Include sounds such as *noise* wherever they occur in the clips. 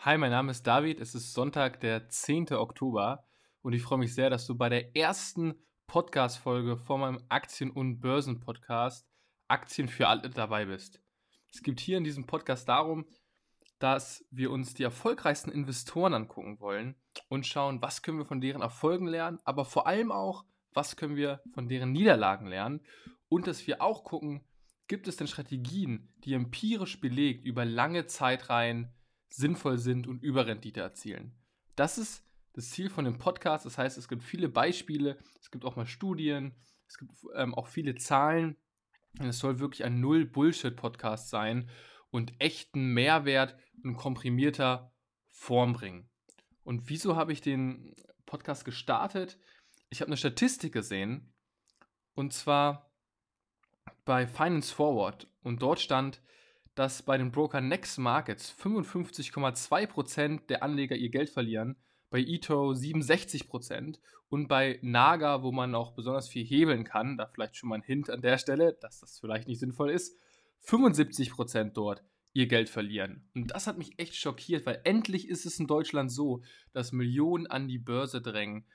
Hi, mein Name ist David. Es ist Sonntag, der 10. Oktober und ich freue mich sehr, dass du bei der ersten Podcast-Folge von meinem Aktien- und Börsen-Podcast Aktien für alle dabei bist. Es geht hier in diesem Podcast darum, dass wir uns die erfolgreichsten Investoren angucken wollen und schauen, was können wir von deren Erfolgen lernen, aber vor allem auch, was können wir von deren Niederlagen lernen und dass wir auch gucken, gibt es denn Strategien, die empirisch belegt über lange Zeitreihen sinnvoll sind und Überrendite erzielen. Das ist das Ziel von dem Podcast. Das heißt, es gibt viele Beispiele, es gibt auch mal Studien, es gibt ähm, auch viele Zahlen. Es soll wirklich ein Null-Bullshit-Podcast sein und echten Mehrwert in komprimierter Form bringen. Und wieso habe ich den Podcast gestartet? Ich habe eine Statistik gesehen und zwar bei Finance Forward und dort stand, dass bei den Broker Next Markets 55,2% der Anleger ihr Geld verlieren, bei eToro 67% und bei Naga, wo man auch besonders viel hebeln kann, da vielleicht schon mal ein Hint an der Stelle, dass das vielleicht nicht sinnvoll ist, 75% dort ihr Geld verlieren. Und das hat mich echt schockiert, weil endlich ist es in Deutschland so, dass Millionen an die Börse drängen.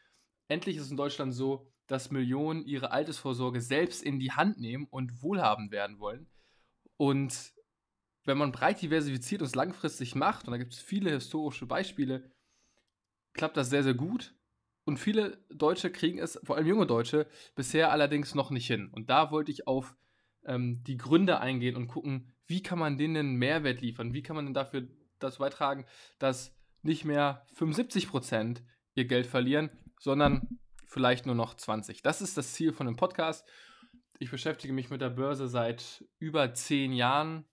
Endlich ist es in Deutschland so, dass Millionen ihre Altersvorsorge selbst in die Hand nehmen und wohlhabend werden wollen. Und wenn man breit diversifiziert und es langfristig macht, und da gibt es viele historische Beispiele, klappt das sehr, sehr gut. Und viele Deutsche kriegen es, vor allem junge Deutsche, bisher allerdings noch nicht hin. Und da wollte ich auf ähm, die Gründe eingehen und gucken, wie kann man denen Mehrwert liefern? Wie kann man denn dafür dazu beitragen, dass nicht mehr 75% ihr Geld verlieren, sondern vielleicht nur noch 20. Das ist das Ziel von dem Podcast. Ich beschäftige mich mit der Börse seit über zehn Jahren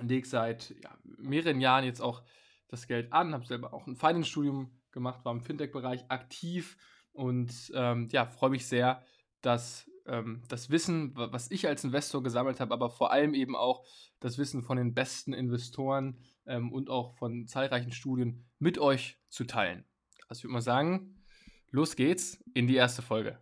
lege seit ja, mehreren Jahren jetzt auch das Geld an, habe selber auch ein Finance-Studium gemacht, war im Fintech-Bereich aktiv und ähm, ja, freue mich sehr, dass ähm, das Wissen, was ich als Investor gesammelt habe, aber vor allem eben auch das Wissen von den besten Investoren ähm, und auch von zahlreichen Studien mit euch zu teilen. Also ich würde mal sagen, los geht's in die erste Folge.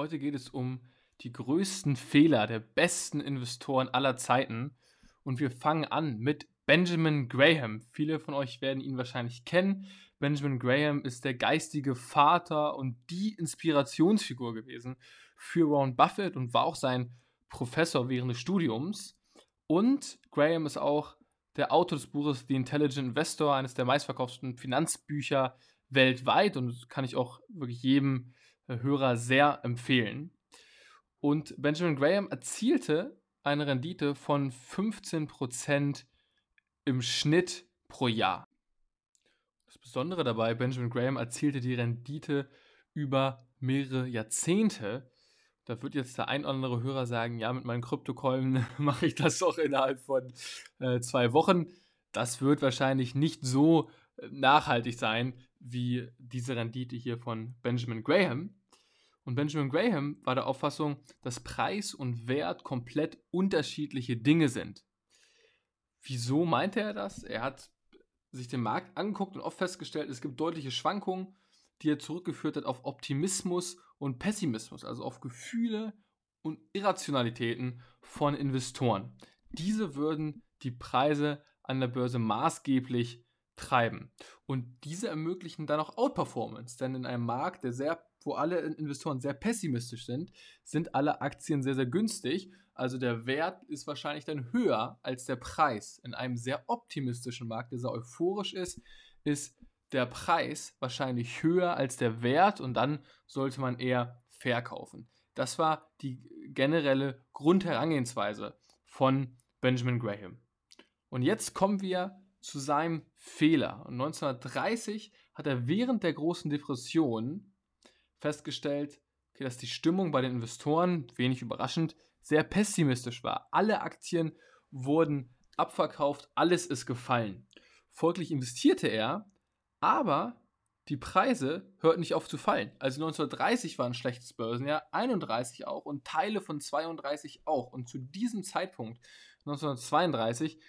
Heute geht es um die größten Fehler der besten Investoren aller Zeiten. Und wir fangen an mit Benjamin Graham. Viele von euch werden ihn wahrscheinlich kennen. Benjamin Graham ist der geistige Vater und die Inspirationsfigur gewesen für Warren Buffett und war auch sein Professor während des Studiums. Und Graham ist auch der Autor des Buches The Intelligent Investor, eines der meistverkauften Finanzbücher weltweit und kann ich auch wirklich jedem Hörer sehr empfehlen. Und Benjamin Graham erzielte eine Rendite von 15% im Schnitt pro Jahr. Das Besondere dabei, Benjamin Graham erzielte die Rendite über mehrere Jahrzehnte. Da wird jetzt der ein oder andere Hörer sagen, ja, mit meinen Kryptocoin *laughs* mache ich das doch innerhalb von äh, zwei Wochen. Das wird wahrscheinlich nicht so äh, nachhaltig sein wie diese Rendite hier von Benjamin Graham. Und Benjamin Graham war der Auffassung, dass Preis und Wert komplett unterschiedliche Dinge sind. Wieso meinte er das? Er hat sich den Markt angeguckt und oft festgestellt, es gibt deutliche Schwankungen, die er zurückgeführt hat auf Optimismus und Pessimismus, also auf Gefühle und Irrationalitäten von Investoren. Diese würden die Preise an der Börse maßgeblich treiben. Und diese ermöglichen dann auch Outperformance, denn in einem Markt, der sehr wo alle Investoren sehr pessimistisch sind, sind alle Aktien sehr, sehr günstig. Also der Wert ist wahrscheinlich dann höher als der Preis. In einem sehr optimistischen Markt, der sehr euphorisch ist, ist der Preis wahrscheinlich höher als der Wert und dann sollte man eher verkaufen. Das war die generelle Grundherangehensweise von Benjamin Graham. Und jetzt kommen wir zu seinem Fehler. Und 1930 hat er während der großen Depression festgestellt, okay, dass die Stimmung bei den Investoren, wenig überraschend, sehr pessimistisch war. Alle Aktien wurden abverkauft, alles ist gefallen. Folglich investierte er, aber die Preise hörten nicht auf zu fallen. Also 1930 war ein schlechtes Börsenjahr, 31 auch und Teile von 32 auch. Und zu diesem Zeitpunkt, 1932,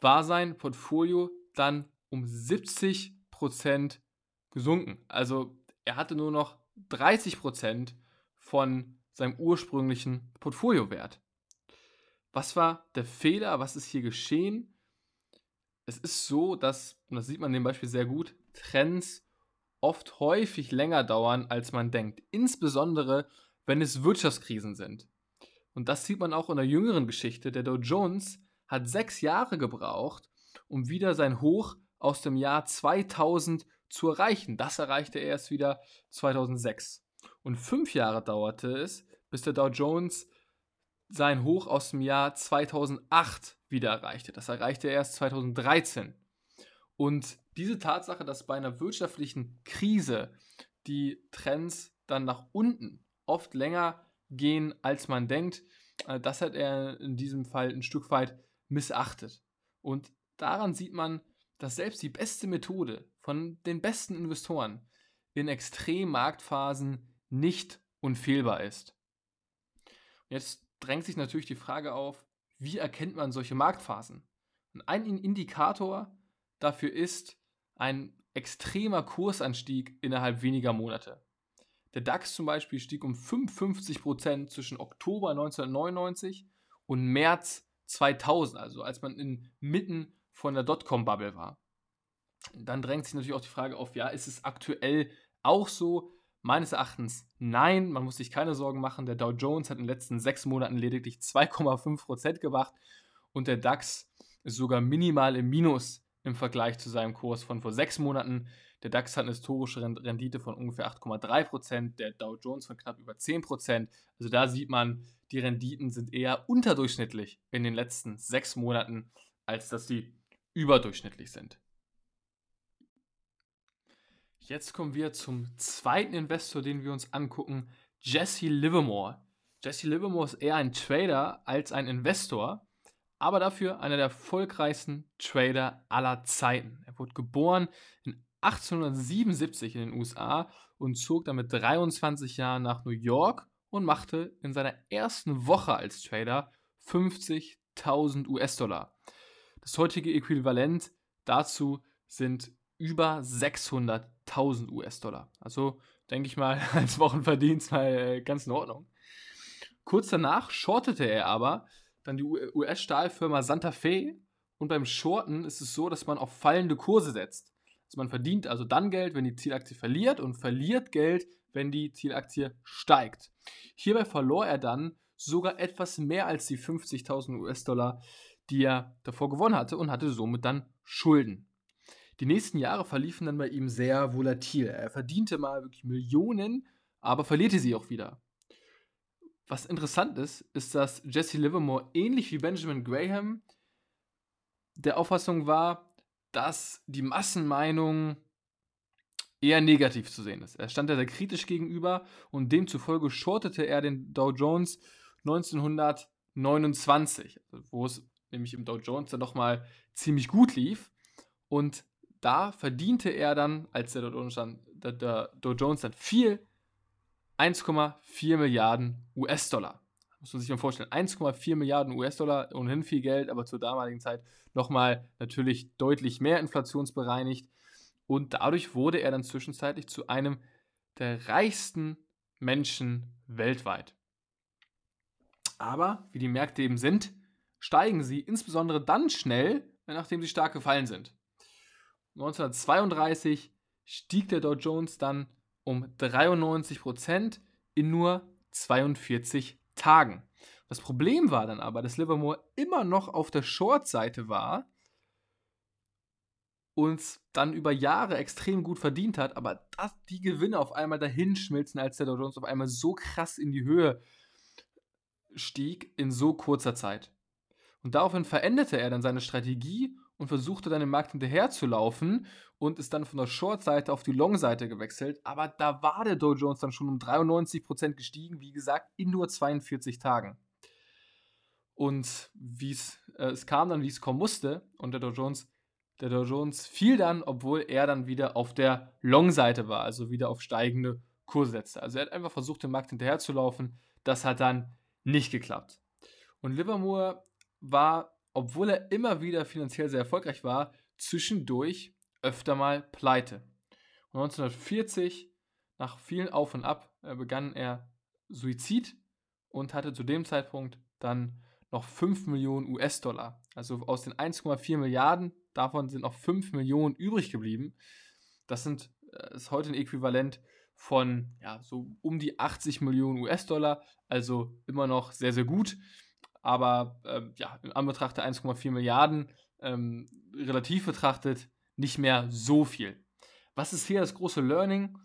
war sein Portfolio dann um 70 Prozent gesunken. Also er hatte nur noch 30% von seinem ursprünglichen Portfoliowert. Was war der Fehler? Was ist hier geschehen? Es ist so, dass, und das sieht man in dem Beispiel sehr gut, Trends oft häufig länger dauern, als man denkt. Insbesondere, wenn es Wirtschaftskrisen sind. Und das sieht man auch in der jüngeren Geschichte. Der Dow Jones hat sechs Jahre gebraucht, um wieder sein Hoch aus dem Jahr 2000 zu erreichen. Das erreichte er erst wieder 2006. Und fünf Jahre dauerte es, bis der Dow Jones sein Hoch aus dem Jahr 2008 wieder erreichte. Das erreichte er erst 2013. Und diese Tatsache, dass bei einer wirtschaftlichen Krise die Trends dann nach unten oft länger gehen, als man denkt, äh, das hat er in diesem Fall ein Stück weit missachtet. Und daran sieht man, dass selbst die beste Methode von den besten Investoren in Extremmarktphasen nicht unfehlbar ist. Jetzt drängt sich natürlich die Frage auf, wie erkennt man solche Marktphasen? Und ein Indikator dafür ist ein extremer Kursanstieg innerhalb weniger Monate. Der DAX zum Beispiel stieg um 55% zwischen Oktober 1999 und März 2000, also als man inmitten von der Dotcom-Bubble war. Dann drängt sich natürlich auch die Frage auf, ja, ist es aktuell auch so? Meines Erachtens nein, man muss sich keine Sorgen machen. Der Dow Jones hat in den letzten sechs Monaten lediglich 2,5% gemacht und der DAX ist sogar minimal im Minus im Vergleich zu seinem Kurs von vor sechs Monaten. Der DAX hat eine historische Rendite von ungefähr 8,3%, der Dow Jones von knapp über 10%. Also da sieht man, die Renditen sind eher unterdurchschnittlich in den letzten sechs Monaten, als dass sie überdurchschnittlich sind. Jetzt kommen wir zum zweiten Investor, den wir uns angucken, Jesse Livermore. Jesse Livermore ist eher ein Trader als ein Investor, aber dafür einer der erfolgreichsten Trader aller Zeiten. Er wurde geboren in 1877 in den USA und zog dann mit 23 Jahren nach New York und machte in seiner ersten Woche als Trader 50.000 US-Dollar. Das heutige Äquivalent dazu sind über 600.000 US-Dollar. Also denke ich mal, *laughs* als Wochenverdienst mal äh, ganz in Ordnung. Kurz danach shortete er aber dann die US-Stahlfirma Santa Fe und beim Shorten ist es so, dass man auf fallende Kurse setzt. Also man verdient also dann Geld, wenn die Zielaktie verliert und verliert Geld, wenn die Zielaktie steigt. Hierbei verlor er dann sogar etwas mehr als die 50.000 US-Dollar, die er davor gewonnen hatte und hatte somit dann Schulden. Die nächsten Jahre verliefen dann bei ihm sehr volatil. Er verdiente mal wirklich Millionen, aber verlierte sie auch wieder. Was interessant ist, ist, dass Jesse Livermore ähnlich wie Benjamin Graham der Auffassung war, dass die Massenmeinung eher negativ zu sehen ist. Er stand da sehr kritisch gegenüber und demzufolge shortete er den Dow Jones 1929, wo es nämlich im Dow Jones dann nochmal ziemlich gut lief. Und da verdiente er dann, als der Dow Jones dann, fiel, 1,4 Milliarden US-Dollar. Muss man sich mal vorstellen. 1,4 Milliarden US-Dollar, ohnehin viel Geld, aber zur damaligen Zeit nochmal natürlich deutlich mehr inflationsbereinigt. Und dadurch wurde er dann zwischenzeitlich zu einem der reichsten Menschen weltweit. Aber, wie die Märkte eben sind, steigen sie insbesondere dann schnell, nachdem sie stark gefallen sind. 1932 stieg der Dow Jones dann um 93% in nur 42 Tagen. Das Problem war dann aber, dass Livermore immer noch auf der Short-Seite war und dann über Jahre extrem gut verdient hat, aber dass die Gewinne auf einmal dahin schmilzen, als der Dow Jones auf einmal so krass in die Höhe stieg in so kurzer Zeit. Und daraufhin veränderte er dann seine Strategie und versuchte dann im Markt hinterherzulaufen und ist dann von der Short-Seite auf die Long-Seite gewechselt. Aber da war der Dow Jones dann schon um 93% gestiegen, wie gesagt, in nur 42 Tagen. Und wie es, äh, es kam dann, wie es kommen musste, und der Dow Jones, der Dow Jones fiel dann, obwohl er dann wieder auf der Long-Seite war, also wieder auf steigende Kurse setzte. Also er hat einfach versucht, dem Markt hinterherzulaufen. Das hat dann nicht geklappt. Und Livermore war obwohl er immer wieder finanziell sehr erfolgreich war, zwischendurch öfter mal pleite. Und 1940 nach vielen Auf und Ab äh, begann er Suizid und hatte zu dem Zeitpunkt dann noch 5 Millionen US-Dollar. Also aus den 1,4 Milliarden, davon sind noch 5 Millionen übrig geblieben. Das sind, äh, ist heute ein Äquivalent von ja, so um die 80 Millionen US-Dollar, also immer noch sehr, sehr gut. Aber äh, ja, in Anbetracht der 1,4 Milliarden ähm, relativ betrachtet nicht mehr so viel. Was ist hier das große Learning?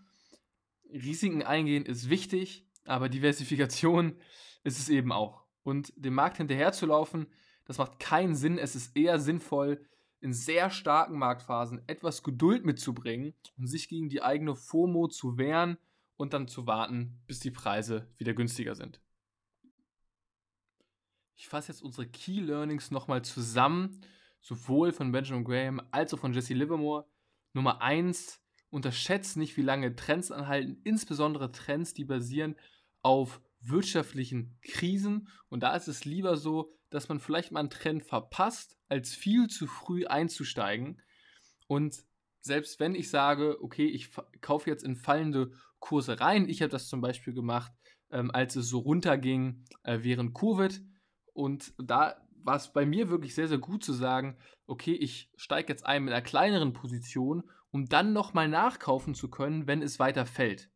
Risiken eingehen ist wichtig, aber Diversifikation *laughs* ist es eben auch. Und dem Markt hinterherzulaufen, das macht keinen Sinn. Es ist eher sinnvoll, in sehr starken Marktphasen etwas Geduld mitzubringen und sich gegen die eigene FOMO zu wehren und dann zu warten, bis die Preise wieder günstiger sind. Ich fasse jetzt unsere Key Learnings nochmal zusammen, sowohl von Benjamin Graham als auch von Jesse Livermore. Nummer 1, unterschätzt nicht, wie lange Trends anhalten, insbesondere Trends, die basieren auf wirtschaftlichen Krisen. Und da ist es lieber so, dass man vielleicht mal einen Trend verpasst, als viel zu früh einzusteigen. Und selbst wenn ich sage, okay, ich kaufe jetzt in fallende Kurse rein, ich habe das zum Beispiel gemacht, ähm, als es so runterging äh, während Covid. Und da war es bei mir wirklich sehr, sehr gut zu sagen, okay, ich steige jetzt ein mit einer kleineren Position, um dann nochmal nachkaufen zu können, wenn es weiter fällt.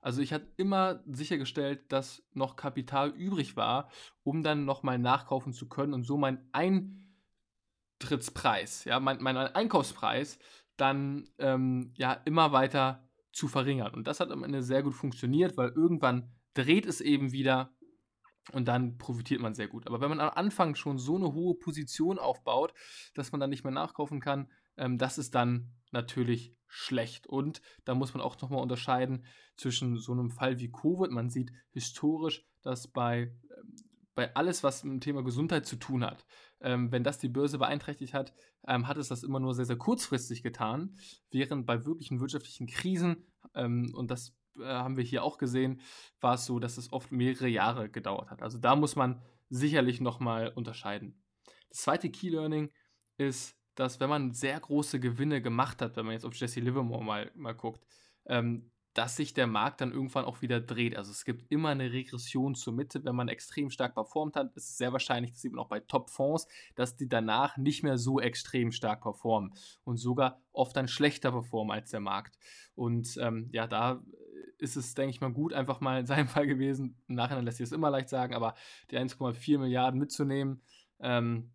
Also ich hatte immer sichergestellt, dass noch Kapital übrig war, um dann nochmal nachkaufen zu können und so mein Eintrittspreis, ja, mein, mein Einkaufspreis dann ähm, ja immer weiter zu verringern. Und das hat am Ende sehr gut funktioniert, weil irgendwann dreht es eben wieder und dann profitiert man sehr gut. Aber wenn man am Anfang schon so eine hohe Position aufbaut, dass man dann nicht mehr nachkaufen kann, ähm, das ist dann natürlich schlecht. Und da muss man auch nochmal unterscheiden zwischen so einem Fall wie Covid. Man sieht historisch, dass bei, ähm, bei alles, was mit dem Thema Gesundheit zu tun hat, ähm, wenn das die Börse beeinträchtigt hat, ähm, hat es das immer nur sehr, sehr kurzfristig getan, während bei wirklichen wirtschaftlichen Krisen, ähm, und das äh, haben wir hier auch gesehen, war es so, dass es oft mehrere Jahre gedauert hat. Also da muss man sicherlich nochmal unterscheiden. Das zweite Key Learning ist, dass wenn man sehr große Gewinne gemacht hat, wenn man jetzt auf Jesse Livermore mal, mal guckt, ähm, dass sich der Markt dann irgendwann auch wieder dreht. Also es gibt immer eine Regression zur Mitte. Wenn man extrem stark performt hat, ist es sehr wahrscheinlich, das sieht man auch bei Top-Fonds, dass die danach nicht mehr so extrem stark performen und sogar oft dann schlechter performen als der Markt. Und ähm, ja, da ist es, denke ich mal, gut, einfach mal in seinem *laughs* Fall gewesen. Im Nachhinein lässt sich das immer leicht sagen, aber die 1,4 Milliarden mitzunehmen, ähm,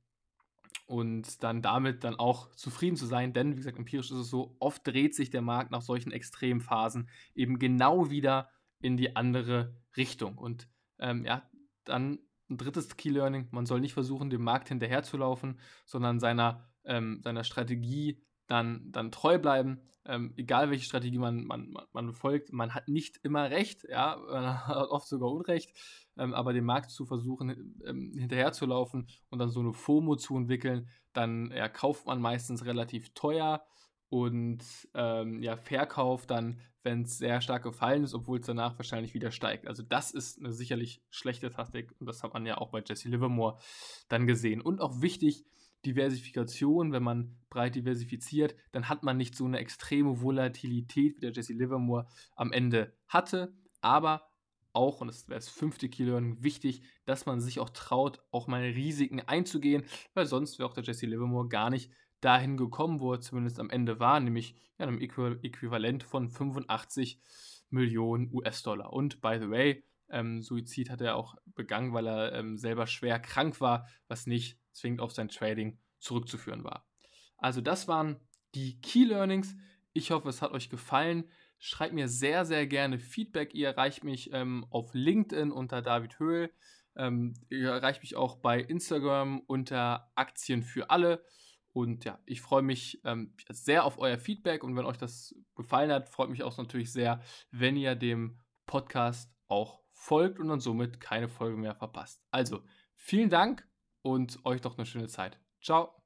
und dann damit dann auch zufrieden zu sein, denn wie gesagt, empirisch ist es so, oft dreht sich der Markt nach solchen Extremphasen eben genau wieder in die andere Richtung. Und ähm, ja, dann ein drittes Key Learning, man soll nicht versuchen, dem Markt hinterherzulaufen, sondern seiner, ähm, seiner Strategie dann, dann treu bleiben. Ähm, egal welche Strategie man, man, man, folgt, man hat nicht immer recht, ja, man *laughs* hat oft sogar Unrecht ähm, aber dem Markt zu versuchen, ähm, hinterherzulaufen und dann so eine FOMO zu entwickeln, dann ja, kauft man meistens relativ teuer und ähm, ja, verkauft dann, wenn es sehr stark gefallen ist, obwohl es danach wahrscheinlich wieder steigt. Also das ist eine sicherlich schlechte Taktik und das hat man ja auch bei Jesse Livermore dann gesehen. Und auch wichtig, Diversifikation, wenn man breit diversifiziert, dann hat man nicht so eine extreme Volatilität, wie der Jesse Livermore am Ende hatte. Aber auch, und das wäre das fünfte Key wichtig, dass man sich auch traut, auch mal Risiken einzugehen, weil sonst wäre auch der Jesse Livermore gar nicht dahin gekommen, wo er zumindest am Ende war, nämlich ja, einem Äquivalent von 85 Millionen US-Dollar. Und by the way, ähm, Suizid hat er auch begangen, weil er ähm, selber schwer krank war, was nicht zwingend auf sein Trading zurückzuführen war. Also das waren die Key Learnings. Ich hoffe, es hat euch gefallen. Schreibt mir sehr, sehr gerne Feedback. Ihr erreicht mich ähm, auf LinkedIn unter David Höhl. Ähm, ihr erreicht mich auch bei Instagram unter Aktien für alle. Und ja, ich freue mich ähm, sehr auf euer Feedback und wenn euch das gefallen hat, freut mich auch natürlich sehr, wenn ihr dem Podcast auch folgt und dann somit keine Folge mehr verpasst. Also, vielen Dank und euch doch eine schöne Zeit. Ciao.